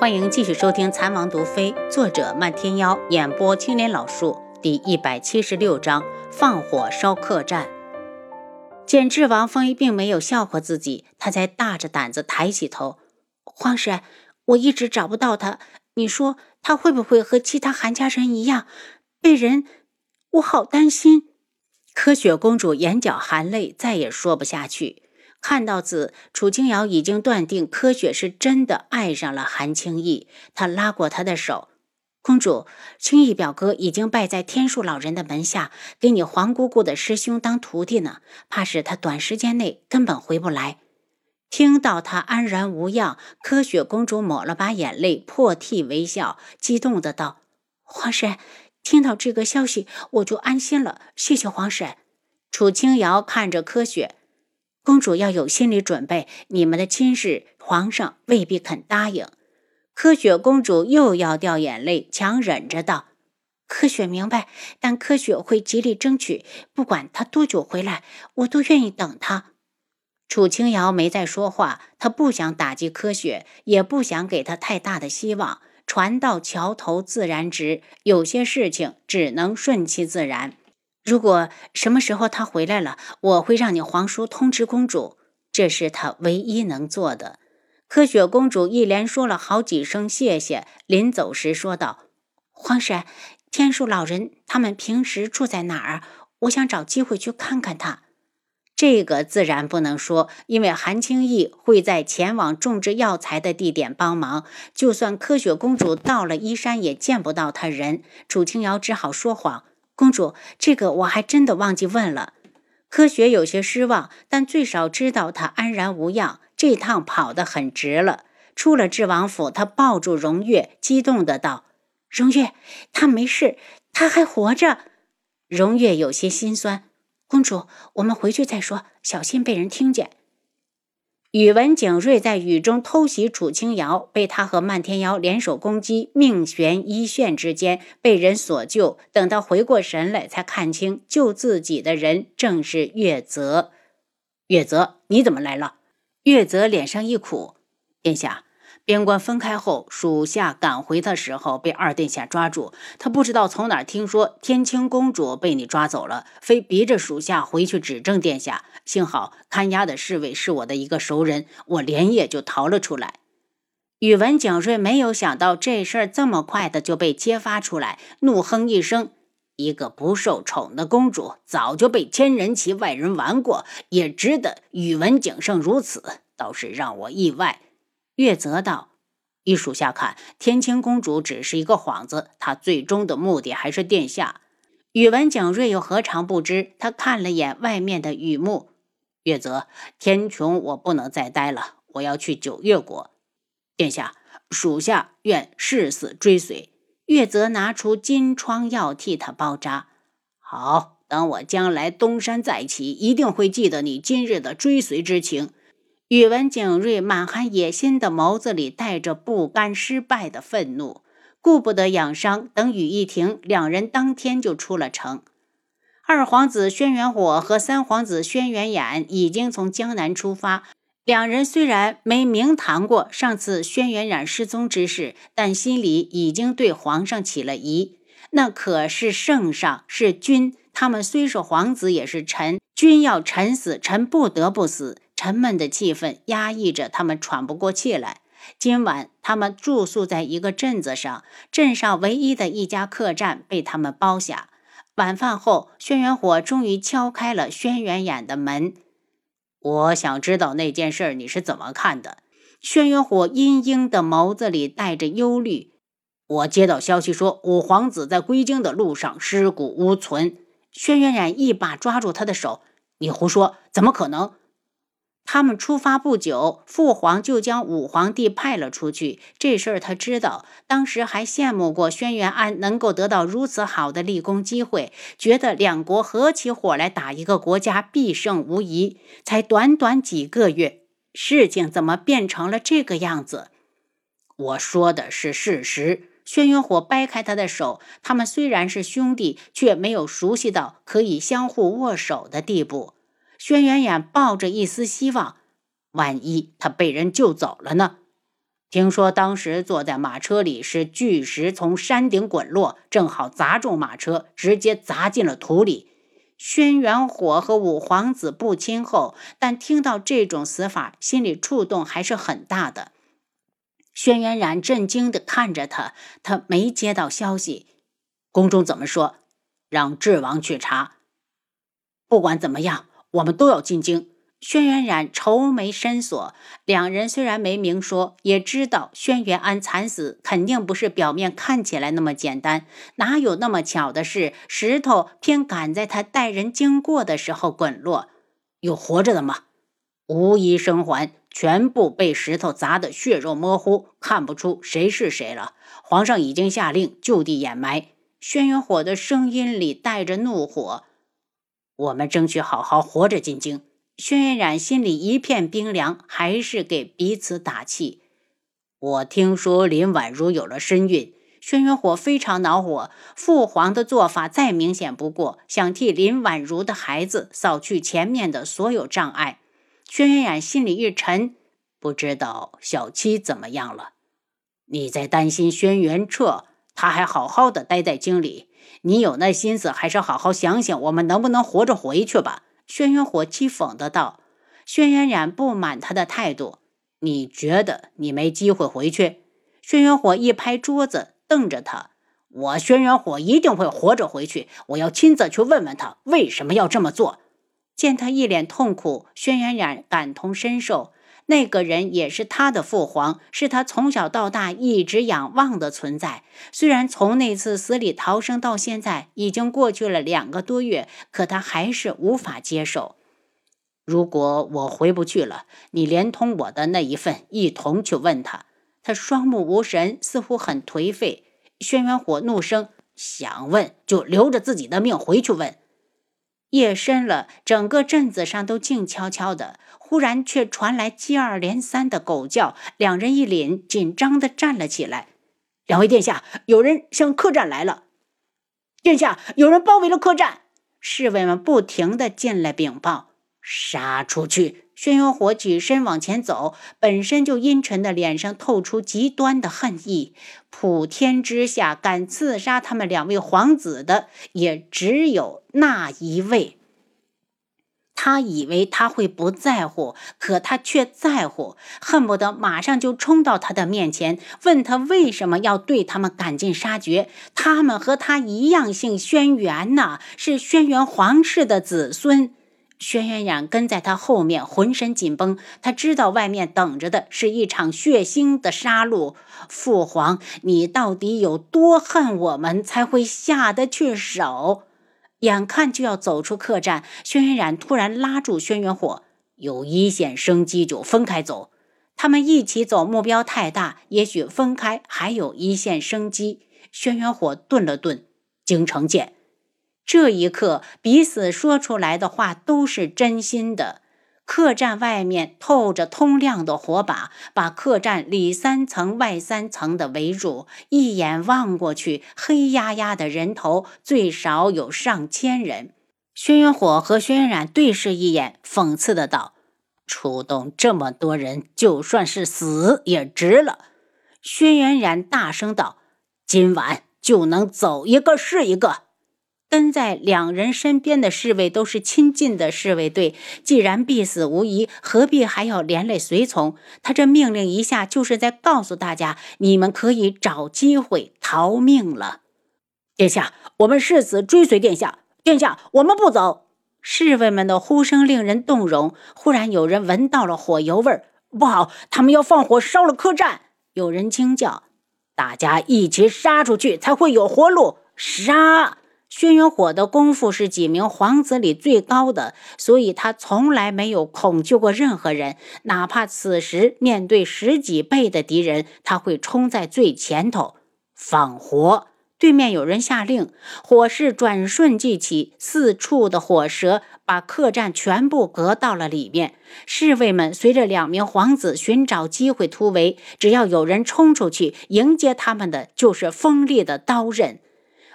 欢迎继续收听《残王毒妃》，作者漫天妖，演播青莲老树，第一百七十六章：放火烧客栈。见智王妃并没有笑话自己，他才大着胆子抬起头：“皇婶，我一直找不到他，你说他会不会和其他韩家人一样被人？我好担心。”柯雪公主眼角含泪，再也说不下去。看到此，楚清瑶已经断定柯雪是真的爱上了韩青义。他拉过她的手：“公主，青逸表哥已经拜在天树老人的门下，给你黄姑姑的师兄当徒弟呢。怕是他短时间内根本回不来。”听到他安然无恙，柯雪公主抹了把眼泪，破涕为笑，激动的道：“皇婶，听到这个消息，我就安心了。谢谢皇婶。”楚清瑶看着柯雪。公主要有心理准备，你们的亲事，皇上未必肯答应。柯雪公主又要掉眼泪，强忍着道：“柯雪明白，但柯雪会极力争取，不管他多久回来，我都愿意等他。”楚清瑶没再说话，她不想打击柯雪，也不想给她太大的希望。船到桥头自然直，有些事情只能顺其自然。如果什么时候他回来了，我会让你皇叔通知公主，这是他唯一能做的。柯雪公主一连说了好几声谢谢，临走时说道：“皇婶，天树老人他们平时住在哪儿？我想找机会去看看他。”这个自然不能说，因为韩青义会在前往种植药材的地点帮忙。就算柯雪公主到了依山，也见不到他人。楚清瑶只好说谎。公主，这个我还真的忘记问了。科学有些失望，但最少知道他安然无恙，这趟跑得很值了。出了智王府，他抱住荣月，激动的道：“荣月，他没事，他还活着。”荣月有些心酸。公主，我们回去再说，小心被人听见。宇文景睿在雨中偷袭楚清瑶，被他和漫天瑶联手攻击，命悬一线之间，被人所救。等到回过神来，才看清救自己的人正是月泽。月泽，你怎么来了？月泽脸上一苦，殿下。边关分开后，属下赶回的时候被二殿下抓住。他不知道从哪儿听说天青公主被你抓走了，非逼着属下回去指证殿下。幸好看押的侍卫是我的一个熟人，我连夜就逃了出来。宇文景睿没有想到这事儿这么快的就被揭发出来，怒哼一声：“一个不受宠的公主，早就被千人骑外人玩过，也值得宇文景胜如此，倒是让我意外。”月泽道：“依属下看，天青公主只是一个幌子，她最终的目的还是殿下。”宇文景睿又何尝不知？他看了眼外面的雨幕，月泽，天穹，我不能再待了，我要去九月国。殿下，属下愿誓死追随。月泽拿出金疮药替他包扎。好，等我将来东山再起，一定会记得你今日的追随之情。宇文景睿满含野心的眸子里带着不甘失败的愤怒，顾不得养伤。等雨一停，两人当天就出了城。二皇子轩辕火和三皇子轩辕衍已经从江南出发。两人虽然没明谈过上次轩辕染失踪之事，但心里已经对皇上起了疑。那可是圣上，是君，他们虽是皇子，也是臣。君要臣死，臣不得不死。沉闷的气氛压抑着，他们喘不过气来。今晚，他们住宿在一个镇子上，镇上唯一的一家客栈被他们包下。晚饭后，轩辕火终于敲开了轩辕衍的门。我想知道那件事你是怎么看的？轩辕火阴阴的眸子里带着忧虑。我接到消息说，五皇子在归京的路上尸骨无存。轩辕染一把抓住他的手：“你胡说，怎么可能？”他们出发不久，父皇就将武皇帝派了出去。这事儿他知道，当时还羡慕过轩辕安能够得到如此好的立功机会，觉得两国合起伙来打一个国家必胜无疑。才短短几个月，事情怎么变成了这个样子？我说的是事实。轩辕火掰开他的手，他们虽然是兄弟，却没有熟悉到可以相互握手的地步。轩辕衍抱着一丝希望，万一他被人救走了呢？听说当时坐在马车里是巨石从山顶滚落，正好砸中马车，直接砸进了土里。轩辕火和五皇子不亲厚，但听到这种死法，心里触动还是很大的。轩辕染震惊地看着他，他没接到消息。宫中怎么说？让智王去查。不管怎么样，我们都要进京。轩辕染愁眉深锁，两人虽然没明说，也知道轩辕安惨死肯定不是表面看起来那么简单。哪有那么巧的事？石头偏赶在他带人经过的时候滚落。有活着的吗？无一生还，全部被石头砸得血肉模糊，看不出谁是谁了。皇上已经下令就地掩埋。轩辕火的声音里带着怒火。我们争取好好活着进京。轩辕染心里一片冰凉，还是给彼此打气。我听说林婉如有了身孕，轩辕火非常恼火。父皇的做法再明显不过，想替林婉如的孩子扫去前面的所有障碍。轩辕染心里一沉，不知道小七怎么样了。你在担心轩辕彻，他还好好的待在京里。你有那心思，还是好好想想，我们能不能活着回去吧。轩辕火讥讽的道：“轩辕染不满他的态度，你觉得你没机会回去？”轩辕火一拍桌子，瞪着他：“我轩辕火一定会活着回去，我要亲自去问问他为什么要这么做。”见他一脸痛苦，轩辕染感同身受。那个人也是他的父皇，是他从小到大一直仰望的存在。虽然从那次死里逃生到现在已经过去了两个多月，可他还是无法接受。如果我回不去了，你连同我的那一份一同去问他。他双目无神，似乎很颓废。轩辕火怒声：“想问就留着自己的命回去问。”夜深了，整个镇子上都静悄悄的。忽然却传来接二连三的狗叫，两人一凛，紧张的站了起来。两位殿下，有人向客栈来了。殿下，有人包围了客栈。侍卫们不停的进来禀报。杀出去！轩辕火起身往前走，本身就阴沉的脸上透出极端的恨意。普天之下，敢刺杀他们两位皇子的，也只有那一位。他以为他会不在乎，可他却在乎，恨不得马上就冲到他的面前，问他为什么要对他们赶尽杀绝。他们和他一样姓轩辕呐，是轩辕皇室的子孙。轩辕染跟在他后面，浑身紧绷。他知道外面等着的是一场血腥的杀戮。父皇，你到底有多恨我们，才会下得去手？眼看就要走出客栈，轩辕染突然拉住轩辕火：“有一线生机就分开走。他们一起走，目标太大，也许分开还有一线生机。”轩辕火顿了顿：“京城见。”这一刻，彼此说出来的话都是真心的。客栈外面透着通亮的火把，把客栈里三层外三层的围住。一眼望过去，黑压压的人头最少有上千人。轩辕火和轩辕染对视一眼，讽刺的道：“出动这么多人，就算是死也值了。”轩辕染大声道：“今晚就能走一个是一个。”跟在两人身边的侍卫都是亲近的侍卫队，既然必死无疑，何必还要连累随从？他这命令一下，就是在告诉大家：你们可以找机会逃命了。殿下，我们誓死追随殿下。殿下，我们不走。侍卫们的呼声令人动容。忽然有人闻到了火油味儿，不好，他们要放火烧了客栈。有人惊叫：大家一起杀出去，才会有活路！杀！轩辕火的功夫是几名皇子里最高的，所以他从来没有恐惧过任何人，哪怕此时面对十几倍的敌人，他会冲在最前头放火。对面有人下令，火势转瞬即起，四处的火舌把客栈全部隔到了里面。侍卫们随着两名皇子寻找机会突围，只要有人冲出去迎接他们的，就是锋利的刀刃。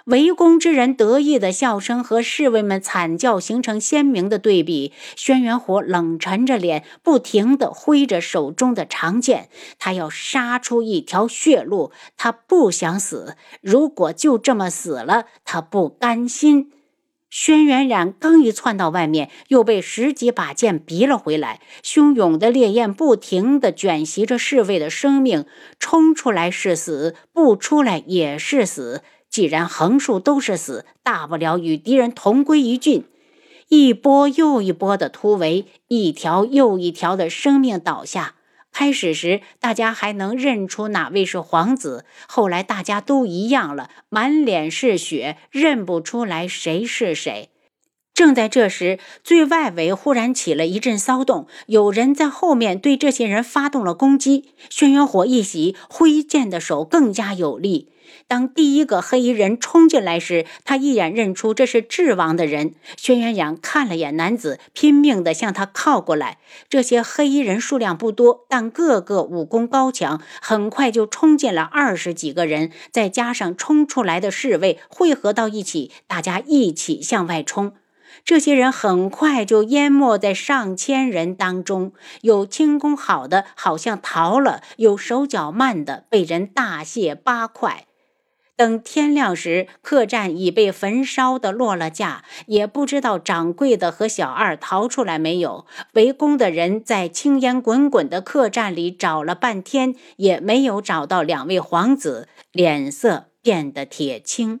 围攻之人得意的笑声和侍卫们惨叫形成鲜明的对比。轩辕火冷沉着脸，不停地挥着手中的长剑，他要杀出一条血路。他不想死，如果就这么死了，他不甘心。轩辕染刚一窜到外面，又被十几把剑逼了回来。汹涌的烈焰不停地卷袭着侍卫的生命，冲出来是死，不出来也是死。既然横竖都是死，大不了与敌人同归于尽。一波又一波的突围，一条又一条的生命倒下。开始时，大家还能认出哪位是皇子，后来大家都一样了，满脸是血，认不出来谁是谁。正在这时，最外围忽然起了一阵骚动，有人在后面对这些人发动了攻击。轩辕火一喜，挥剑的手更加有力。当第一个黑衣人冲进来时，他一眼认出这是智王的人。轩辕仰看了眼男子，拼命地向他靠过来。这些黑衣人数量不多，但个个武功高强，很快就冲进了二十几个人，再加上冲出来的侍卫汇合到一起，大家一起向外冲。这些人很快就淹没在上千人当中，有轻功好的好像逃了，有手脚慢的被人大卸八块。等天亮时，客栈已被焚烧的落了架，也不知道掌柜的和小二逃出来没有。围攻的人在青烟滚滚的客栈里找了半天，也没有找到两位皇子，脸色变得铁青。